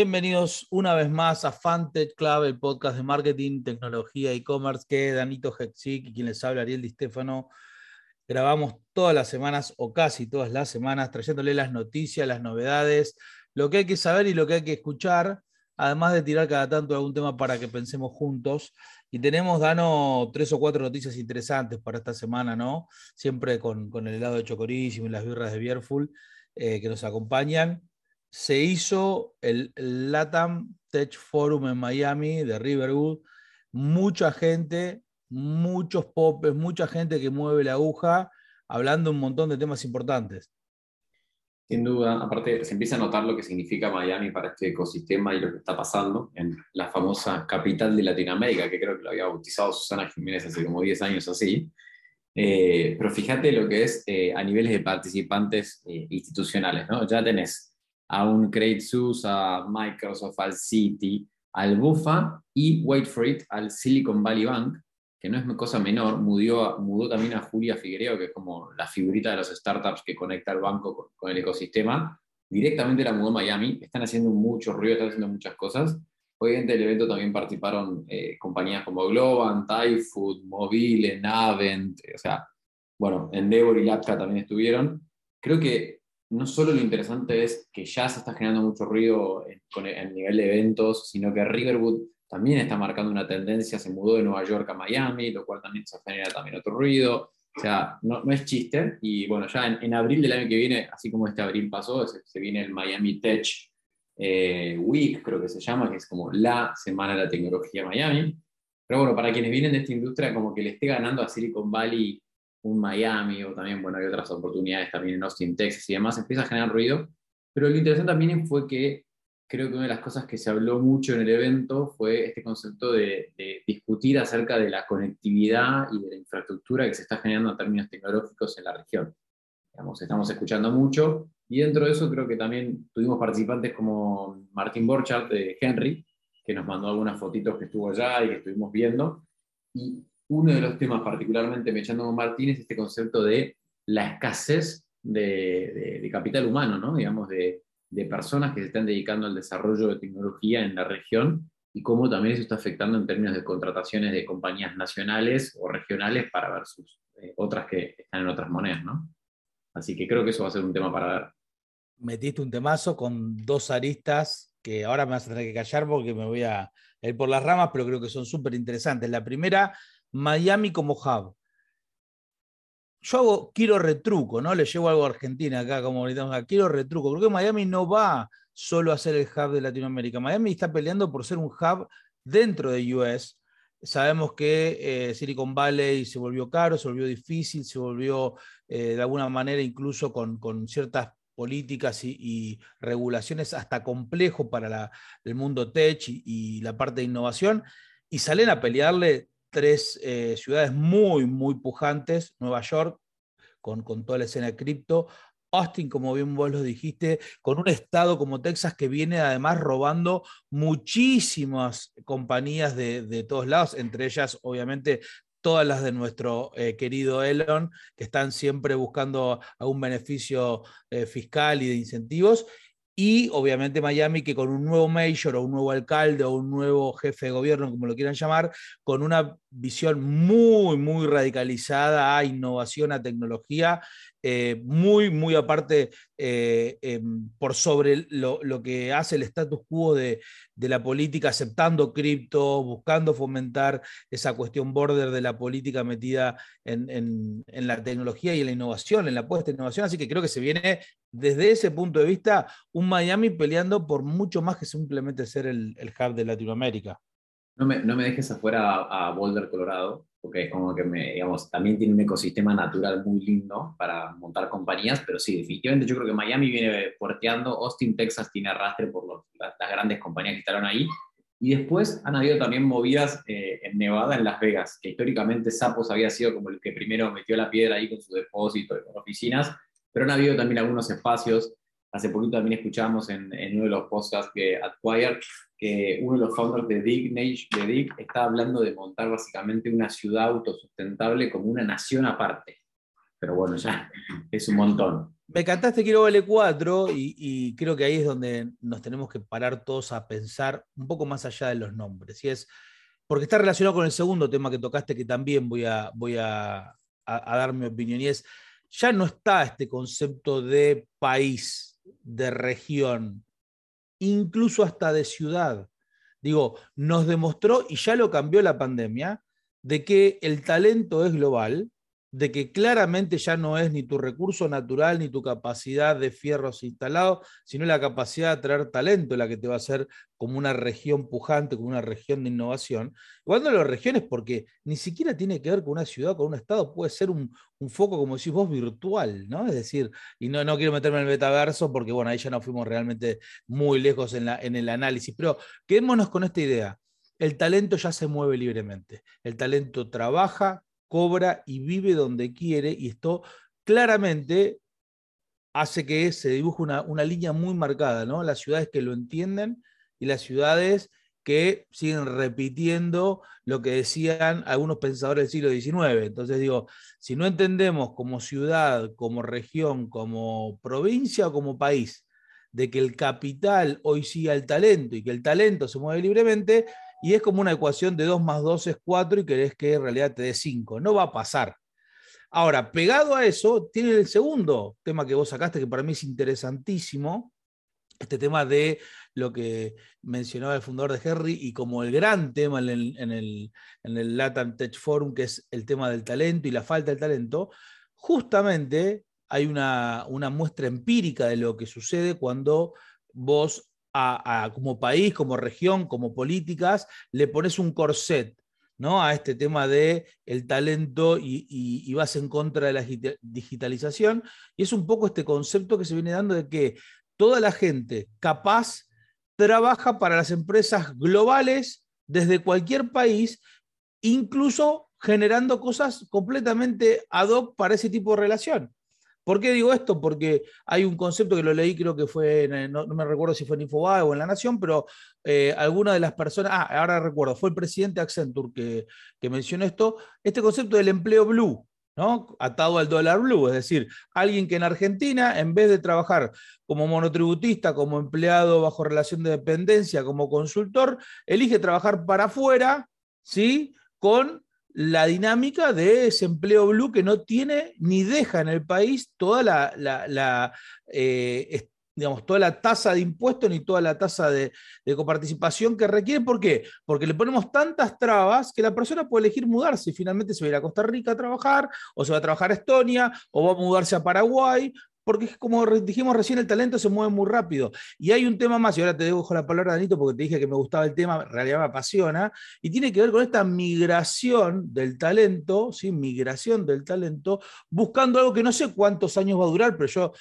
Bienvenidos una vez más a Fantech Club, el podcast de marketing, tecnología e commerce que Danito Hexic y quien les habla Ariel Di Stefano. Grabamos todas las semanas o casi todas las semanas trayéndole las noticias, las novedades, lo que hay que saber y lo que hay que escuchar, además de tirar cada tanto algún tema para que pensemos juntos. Y tenemos, Dano, tres o cuatro noticias interesantes para esta semana, ¿no? Siempre con, el helado de Chocorísimo y las birras de Bierful eh, que nos acompañan se hizo el LATAM Tech Forum en Miami de Riverwood. Mucha gente, muchos popes, mucha gente que mueve la aguja, hablando un montón de temas importantes. Sin duda, aparte se empieza a notar lo que significa Miami para este ecosistema y lo que está pasando en la famosa capital de Latinoamérica, que creo que lo había bautizado Susana Jiménez hace como 10 años así. Eh, pero fíjate lo que es eh, a niveles de participantes eh, institucionales, ¿no? Ya tenés a un Credit Suisse, a Microsoft, al Citi, al Bufa y, wait for it, al Silicon Valley Bank, que no es cosa menor, mudó, mudó también a Julia Figuereo, que es como la figurita de los startups que conecta al banco con, el ecosistema, directamente la mudó a Miami, están haciendo mucho ruido, están haciendo muchas cosas. Obviamente el evento también participaron eh, compañías como Globan, Thai Food, Mobile, Navent, o sea, bueno, Endeavor y Lapka también estuvieron. Creo que no solo lo interesante es que ya se está generando mucho ruido en, el nivel de eventos, sino que Riverwood también está marcando una tendencia, se mudó de Nueva York a Miami, lo cual también se genera también otro ruido. O sea, no, es chiste. Y bueno, ya en, abril del año que viene, así como este abril pasó, se, viene el Miami Tech eh, Week, creo que se llama, que es como la semana de la tecnología Miami. Pero bueno, para quienes vienen de esta industria, como que le esté ganando a Silicon Valley un Miami o también, bueno, hay otras oportunidades también en Austin, Texas y demás, empieza a generar ruido. Pero lo interesante también fue que creo que una de las cosas que se habló mucho en el evento fue este concepto de, discutir acerca de la conectividad y de la infraestructura que se está generando en términos tecnológicos en la región. Digamos, estamos escuchando mucho y dentro de eso creo que también tuvimos participantes como Martín Borchardt de Henry, que nos mandó algunas fotitos que estuvo allá y que estuvimos viendo. Y uno de los temas particularmente me echando con Martín es este concepto de la escasez de, capital humano, ¿no? digamos, de, personas que se están dedicando al desarrollo de tecnología en la región y cómo también eso está afectando en términos de contrataciones de compañías nacionales o regionales para versus eh, otras que están en otras monedas. ¿no? Así que creo que eso va a ser un tema para ver. Metiste un temazo con dos aristas que ahora me vas a tener que callar porque me voy a ir por las ramas, pero creo que son súper interesantes. La primera Miami como hub. Yo hago, quiero retruco, ¿no? Le llevo algo a Argentina acá, como ahorita, quiero retruco. Creo que Miami no va solo a ser el hub de Latinoamérica. Miami está peleando por ser un hub dentro de US. Sabemos que eh, Silicon Valley se volvió caro, se volvió difícil, se volvió eh, de alguna manera incluso con, ciertas políticas y, regulaciones hasta complejo para el mundo tech y, la parte de innovación, y salen a pelearle tres eh, ciudades muy, muy pujantes, Nueva York, con, con toda la escena cripto, Austin, como bien vos lo dijiste, con un estado como Texas que viene además robando muchísimas compañías de, todos lados, entre ellas obviamente todas las de nuestro eh, querido Elon, que están siempre buscando algún beneficio eh, fiscal y de incentivos, y obviamente Miami que con un nuevo mayor o un nuevo alcalde o un nuevo jefe de gobierno, como lo quieran llamar, con una visión muy, muy radicalizada a innovación, a tecnología, eh, muy, muy aparte eh, em, por sobre lo, que hace el status quo de, la política, aceptando cripto, buscando fomentar esa cuestión border de la política metida en, la tecnología y en la innovación, en la puesta de innovación. Así que creo que se viene desde ese punto de vista un Miami peleando por mucho más que simplemente ser el, hub de Latinoamérica. No me, no me dejes afuera a Boulder, Colorado, porque es como que me, digamos, también tiene un ecosistema natural muy lindo para montar compañías, pero sí, definitivamente yo creo que Miami viene porteando, Austin, Texas tiene arrastre por las, grandes compañías que estaron ahí, y después han habido también movidas eh, en Nevada, en Las Vegas, que históricamente Sapos había sido como el que primero metió la piedra ahí con su depósito y con oficinas, pero han habido también algunos espacios. Hace poquito también escuchamos en, en uno de los podcasts que Acquire que uno de los founders de Dig, de Dig está hablando de montar básicamente una ciudad autosustentable como una nación aparte. pero bueno, ya es un montón. Me cantaste Quiero Vale 4 y, y, creo que ahí es donde nos tenemos que parar todos a pensar un poco más allá de los nombres. Y es, porque está relacionado con el segundo tema que tocaste, que también voy a, voy a, a dar mi opinión, y es, ya no está este concepto de país, de región, incluso hasta de ciudad. Digo, nos demostró, y ya lo cambió la pandemia, de que el talento es global, de que claramente ya no es ni tu recurso natural ni tu capacidad de fierros instalados, sino la capacidad de traer talento la que te va a hacer como una región pujante, como una región de innovación. Cuando las regiones, porque ni siquiera tiene que ver con una ciudad, con un estado, puede ser un, foco, como decís vos, virtual, ¿no? Es decir, y no, no quiero meterme en el metaverso porque, bueno, ahí ya no fuimos realmente muy lejos en, la, en el análisis, pero quedémonos con esta idea. El talento ya se mueve libremente. El talento trabaja, cobra y vive donde quiere, y esto claramente hace que se dibuje una, línea muy marcada, ¿no? Las ciudades que lo entienden y las ciudades que siguen repitiendo lo que decían algunos pensadores del siglo XIX. Entonces digo, si no entendemos como ciudad, como región, como provincia o como país, de que el capital hoy siga el talento y que el talento se mueve libremente, y es como una ecuación de 2 más 2 es 4 y querés que en realidad te dé 5. No va a pasar. Ahora, pegado a eso, tiene el segundo tema que vos sacaste, que para mí es interesantísimo, este tema de lo que mencionaba el fundador de Henry y como el gran tema en el, en el, Latam Tech Forum, que es el tema del talento y la falta de talento, justamente hay una, una muestra empírica de lo que sucede cuando vos como país, como región, como políticas, le pones un corset ¿no? a este tema de el talento y, vas en contra de la digitalización. Y es un poco este concepto que se viene dando de que toda la gente capaz trabaja para las empresas globales desde cualquier país, incluso generando cosas completamente ad hoc para ese tipo de relación. ¿Por qué digo esto? Porque hay un concepto que lo leí, creo que fue, no, me recuerdo si fue en Infobae o en La Nación, pero eh, alguna de las personas, ah, ahora recuerdo, fue el presidente Accenture que, que mencionó esto, este concepto del empleo blue, ¿no? Atado al dólar blue, es decir, alguien que en Argentina, en vez de trabajar como monotributista, como empleado bajo relación de dependencia, como consultor, elige trabajar para afuera, ¿sí? Con la dinámica de ese empleo blue que no tiene ni deja en el país toda la, eh, digamos, toda la tasa de impuestos ni toda la tasa de, de, coparticipación que requiere. ¿Por qué? Porque le ponemos tantas trabas que la persona puede elegir mudarse finalmente se va a ir a Costa Rica a trabajar, o se va a trabajar a Estonia, o va a mudarse a Paraguay, porque como dijimos recién, el talento se mueve muy rápido. Y hay un tema más, y ahora te dejo la palabra, Danito, porque te dije que me gustaba el tema, en realidad me apasiona, y tiene que ver con esta migración del talento, ¿sí? migración del talento, buscando algo que no sé cuántos años va a durar, pero yo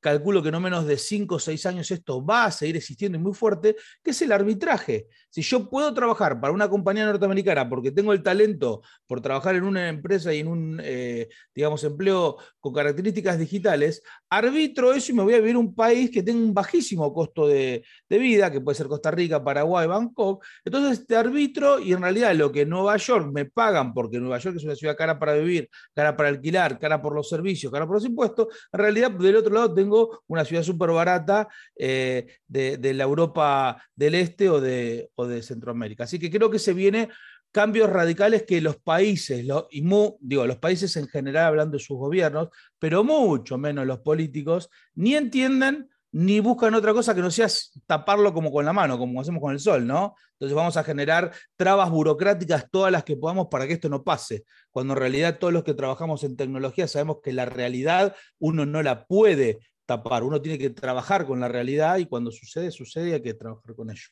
calculo que no menos de 5 o 6 años esto va a seguir existiendo y muy fuerte, que es el arbitraje. Si yo puedo trabajar para una compañía norteamericana porque tengo el talento por trabajar en una empresa y en un, eh, digamos, empleo con características digitales, arbitro eso y me voy a vivir un país que tenga un bajísimo costo de, vida, que puede ser Costa Rica, Paraguay, Bangkok. Entonces te arbitro y en realidad lo que Nueva York me pagan, porque Nueva York es una ciudad cara para vivir, cara para alquilar, cara por los servicios, cara por los impuestos, en realidad del otro lado tengo una ciudad súper barata eh, de, la Europa del Este o de, o de Centroamérica. Así que creo que se viene cambios radicales que los países, y digo, los países en general hablando de sus gobiernos, pero mucho menos los políticos, ni entienden ni buscan otra cosa que no sea taparlo como con la mano, como hacemos con el sol, ¿no? Entonces vamos a generar trabas burocráticas todas las que podamos para que esto no pase, cuando en realidad todos los que trabajamos en tecnología sabemos que la realidad uno no la puede tapar, uno tiene que trabajar con la realidad y cuando sucede, sucede y hay que trabajar con ello.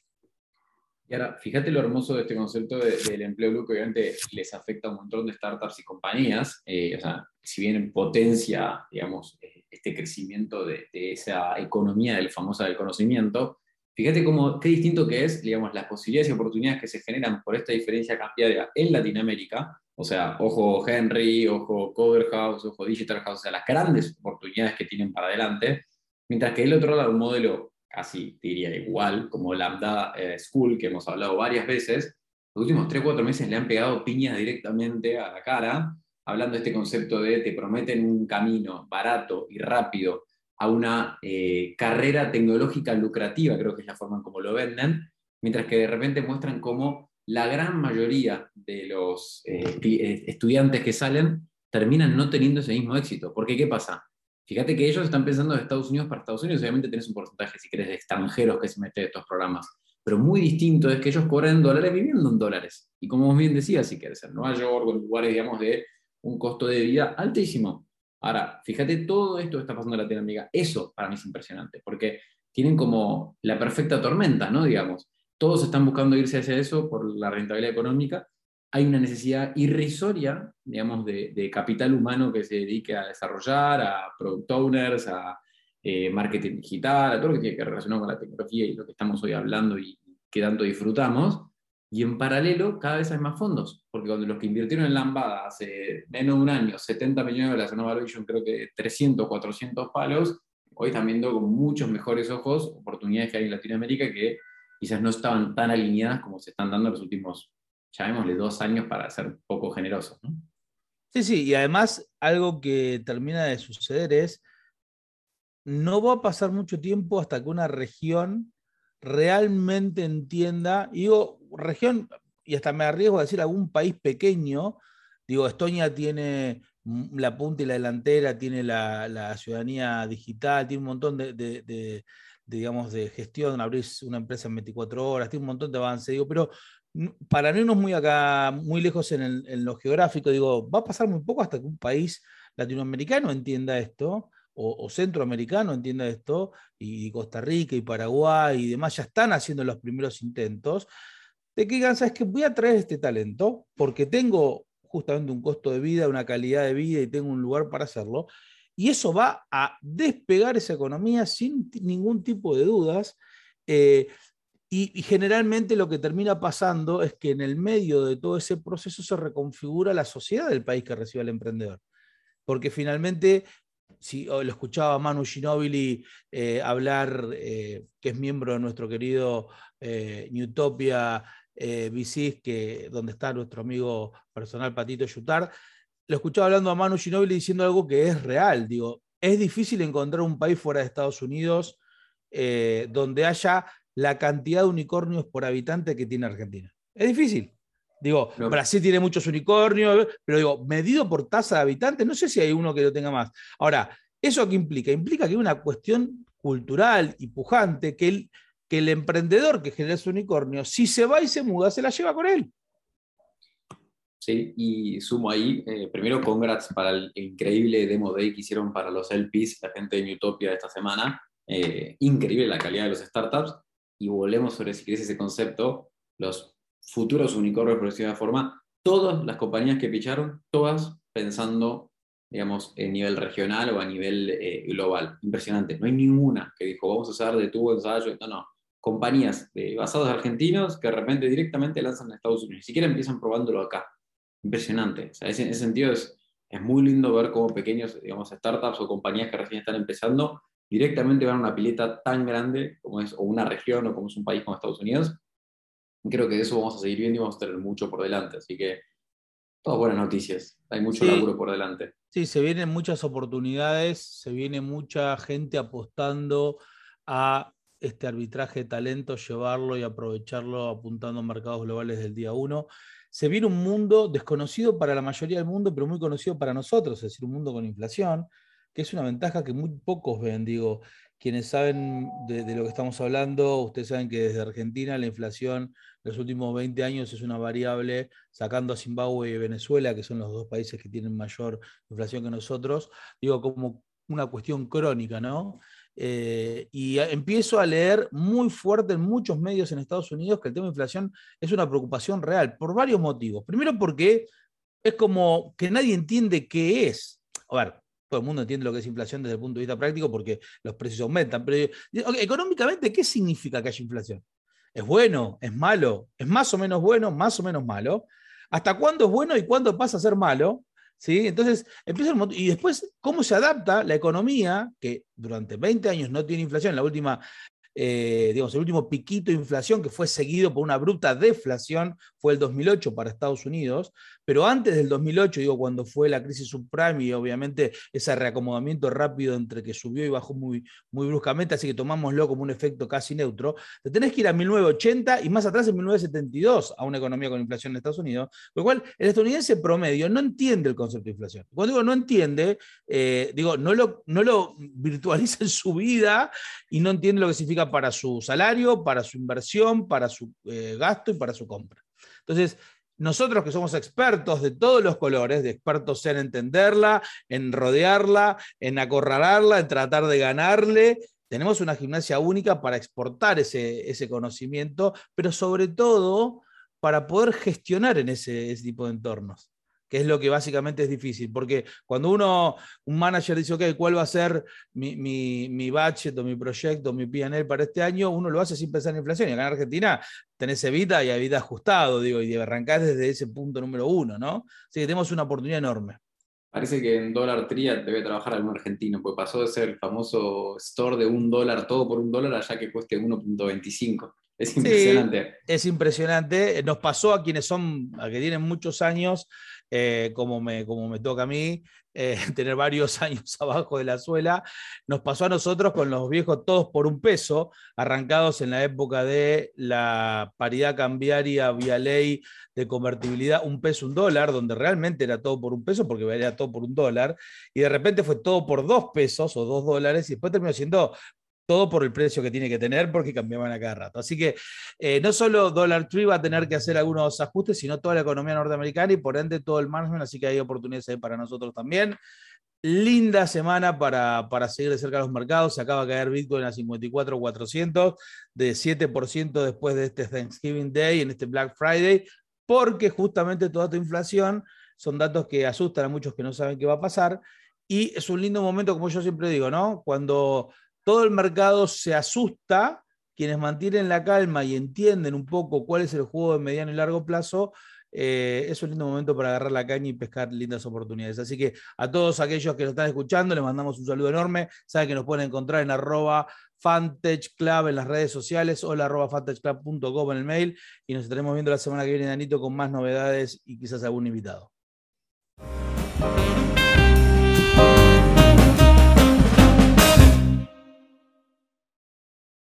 Y ahora, fíjate lo hermoso de este concepto del empleo blue, que obviamente les afecta a un montón de startups y compañías. Eh, o sea, si bien potencia, digamos, este crecimiento de, esa economía del famosa del conocimiento, fíjate cómo, qué distinto que es, digamos, las posibilidades y oportunidades que se generan por esta diferencia cambiaria en Latinoamérica. O sea, ojo Henry, ojo Cover House, ojo Digital House, o sea, las grandes oportunidades que tienen para adelante. Mientras que el otro lado, un modelo casi diría igual, como Lambda eh, School, que hemos hablado varias veces, los últimos 3-4 meses le han pegado piñas directamente a la cara hablando de este concepto de te prometen un camino barato y rápido a una eh, carrera tecnológica lucrativa, creo que es la forma en cómo lo venden, mientras que de repente muestran cómo la gran mayoría de los eh, estudiantes que salen terminan no teniendo ese mismo éxito. Porque, ¿qué pasa? Fíjate que ellos están pensando de Estados Unidos para Estados Unidos, obviamente tenés un porcentaje, si querés, de extranjeros que se meten en estos programas, pero muy distinto es que ellos cobran en dólares viviendo en dólares. Y como vos bien decías, si querés en Nueva York o en lugares, digamos, de un costo de vida altísimo. Ahora, fíjate todo esto que está pasando en Latinoamérica, eso para mí es impresionante, porque tienen como la perfecta tormenta, ¿no? Digamos, todos están buscando irse hacia eso por la rentabilidad económica, hay una necesidad irrisoria, digamos, de, capital humano que se dedique a desarrollar, a product owners, a eh, marketing digital, a todo lo que tiene que relacionar con la tecnología y lo que estamos hoy hablando y que tanto disfrutamos. Y en paralelo, cada vez hay más fondos, porque cuando los que invirtieron en Lambada hace menos de un año, 70 millones de dólares en valuation, creo que 300, 400 palos, hoy están viendo con muchos mejores ojos oportunidades que hay en Latinoamérica que quizás no estaban tan alineadas como se están dando en los últimos llamémosle dos años para ser poco generosos. ¿no? Sí, sí, y además algo que termina de suceder es, no va a pasar mucho tiempo hasta que una región realmente entienda, digo, región, y hasta me arriesgo a decir algún país pequeño, digo, Estonia tiene la punta y la delantera, tiene la, ciudadanía digital, tiene un montón de, digamos, de gestión, abrir una empresa en 24 horas, tiene un montón de avance, digo, pero para no irnos muy acá, muy lejos en, lo geográfico, digo, va a pasar muy poco hasta que un país latinoamericano entienda esto, o, centroamericano entienda esto, y Costa Rica y Paraguay y demás ya están haciendo los primeros intentos, de que digan, ¿sabes que Voy a traer este talento porque tengo justamente un costo de vida, una calidad de vida y tengo un lugar para hacerlo. Y eso va a despegar esa economía sin ningún tipo de dudas. Eh, y, generalmente lo que termina pasando es que en el medio de todo ese proceso se reconfigura la sociedad del país que recibe al emprendedor. Porque finalmente, si lo escuchaba Manu Ginobili eh, hablar, eh, que es miembro de nuestro querido eh, Newtopia eh, que, donde está nuestro amigo personal Patito Yutar, lo escuchaba hablando a Manu Ginobili diciendo algo que es real. Digo, es difícil encontrar un país fuera de Estados Unidos donde haya la cantidad de unicornios por habitante que tiene Argentina. Es difícil. Digo, Brasil tiene muchos unicornios, pero digo, medido por tasa de habitantes, no sé si hay uno que lo tenga más. Ahora, ¿eso qué implica? Implica que hay una cuestión cultural y pujante que el, que el emprendedor que genera ese unicornio, si se va y se muda, se la lleva con él. Sí, y sumo ahí, eh, primero congrats para el increíble demo day que hicieron para los LPs, la gente de Newtopia esta semana. Eh, increíble la calidad de los startups y volvemos sobre, si ese concepto, los futuros unicornios, por decirlo de forma, todas las compañías que picharon, todas pensando, digamos, en nivel regional o a nivel eh, global. Impresionante. No hay ninguna que dijo, vamos a usar de tubo, ensayo, no, no. Compañías de, basados argentinos que de repente directamente lanzan a Estados Unidos. Ni siquiera empiezan probándolo acá. Impresionante. O en ese sentido es, es muy lindo ver cómo pequeños, digamos, startups o compañías que recién están empezando directamente van a una pileta tan grande como es, o una región o como es un país como Estados Unidos. Creo que de eso vamos a seguir viendo y vamos a tener mucho por delante. Así que todas buenas noticias. Hay mucho laburo por delante. Sí, se vienen muchas oportunidades, se viene mucha gente apostando a este arbitraje de talento, llevarlo y aprovecharlo apuntando a mercados globales del día uno. Se viene un mundo desconocido para la mayoría del mundo, pero muy conocido para nosotros, es decir, un mundo con inflación, que es una ventaja que muy pocos ven. Digo, quienes saben de, lo que estamos hablando, ustedes saben que desde Argentina la inflación en los últimos 20 años es una variable, sacando a Zimbabue y Venezuela, que son los dos países que tienen mayor inflación que nosotros, digo, como una cuestión crónica, ¿no? Eh, y empiezo a leer muy fuerte en muchos medios en Estados Unidos que el tema de inflación es una preocupación real, por varios motivos. Primero porque es como que nadie entiende qué es. A ver, todo el mundo entiende lo que es inflación desde el punto de vista práctico porque los precios aumentan. Pero económicamente, ¿qué significa que haya inflación? ¿Es bueno? ¿Es malo? ¿Es más o menos bueno? ¿Más o menos malo? ¿Hasta cuándo es bueno y cuándo pasa a ser malo? ¿Sí? Entonces, empieza el, y después, ¿cómo se adapta la economía, que durante 20 años no tiene inflación, la última eh, digamos, el último piquito de inflación que fue seguido por una bruta deflación fue el 2008 para Estados Unidos, pero antes del 2008, digo, cuando fue la crisis subprime y obviamente ese reacomodamiento rápido entre que subió y bajó muy, muy bruscamente, así que tomámoslo como un efecto casi neutro, te tenés que ir a 1980 y más atrás en 1972 a una economía con inflación en Estados Unidos, lo cual el estadounidense promedio no entiende el concepto de inflación. Cuando digo no entiende, eh, digo, no lo, no lo virtualiza en su vida y no entiende lo que significa para su salario, para su inversión, para su eh, gasto y para su compra. Entonces, nosotros que somos expertos de todos los colores, de expertos en entenderla, en rodearla, en acorralarla, en tratar de ganarle, tenemos una gimnasia única para exportar ese, ese conocimiento, pero sobre todo para poder gestionar en ese tipo de entornos que es lo que básicamente es difícil, porque cuando uno, un manager dice, ok, ¿cuál va a ser mi, mi, budget o mi proyecto, mi PNL para este año? Uno lo hace sin pensar en inflación. Y acá en Argentina tenés Evita y Evita ajustado, digo, y arrancar desde ese punto número uno, ¿no? Así que tenemos una oportunidad enorme. Parece que en dólar tría debe trabajar algún argentino, porque pasó de ser el famoso store de un dólar, todo por un dólar, allá que cueste 1.25. Es impresionante. es impresionante. Nos pasó a quienes son, a que tienen muchos años, eh, como, me, como me toca a mí, eh, tener varios años abajo de la suela. Nos pasó a nosotros con los viejos todos por un peso, arrancados en la época de la paridad cambiaria vía ley de convertibilidad, un peso, un dólar, donde realmente era todo por un peso, porque era todo por un dólar, y de repente fue todo por dos pesos o dos dólares, y después terminó siendo todo por el precio que tiene que tener porque cambiaban a cada rato. Así que eh, no solo Dollar Tree va a tener que hacer algunos ajustes, sino toda la economía norteamericana y por ende todo el management, así que hay oportunidades ahí para nosotros también. Linda semana para, para seguir de cerca los mercados. Se acaba de caer Bitcoin a 54,400, de 7% después de este Thanksgiving Day, en este Black Friday, porque justamente toda tu inflación son datos que asustan a muchos que no saben qué va a pasar. Y es un lindo momento, como yo siempre digo, ¿no? Cuando todo el mercado se asusta, quienes mantienen la calma y entienden un poco cuál es el juego de mediano y largo plazo, eh, es un lindo momento para agarrar la caña y pescar lindas oportunidades. Así que a todos aquellos que nos están escuchando, les mandamos un saludo enorme. Saben que nos pueden encontrar en arroba Fantech Club en las redes sociales o la arroba fantechclub.com en el mail y nos estaremos viendo la semana que viene, Danito, con más novedades y quizás algún invitado.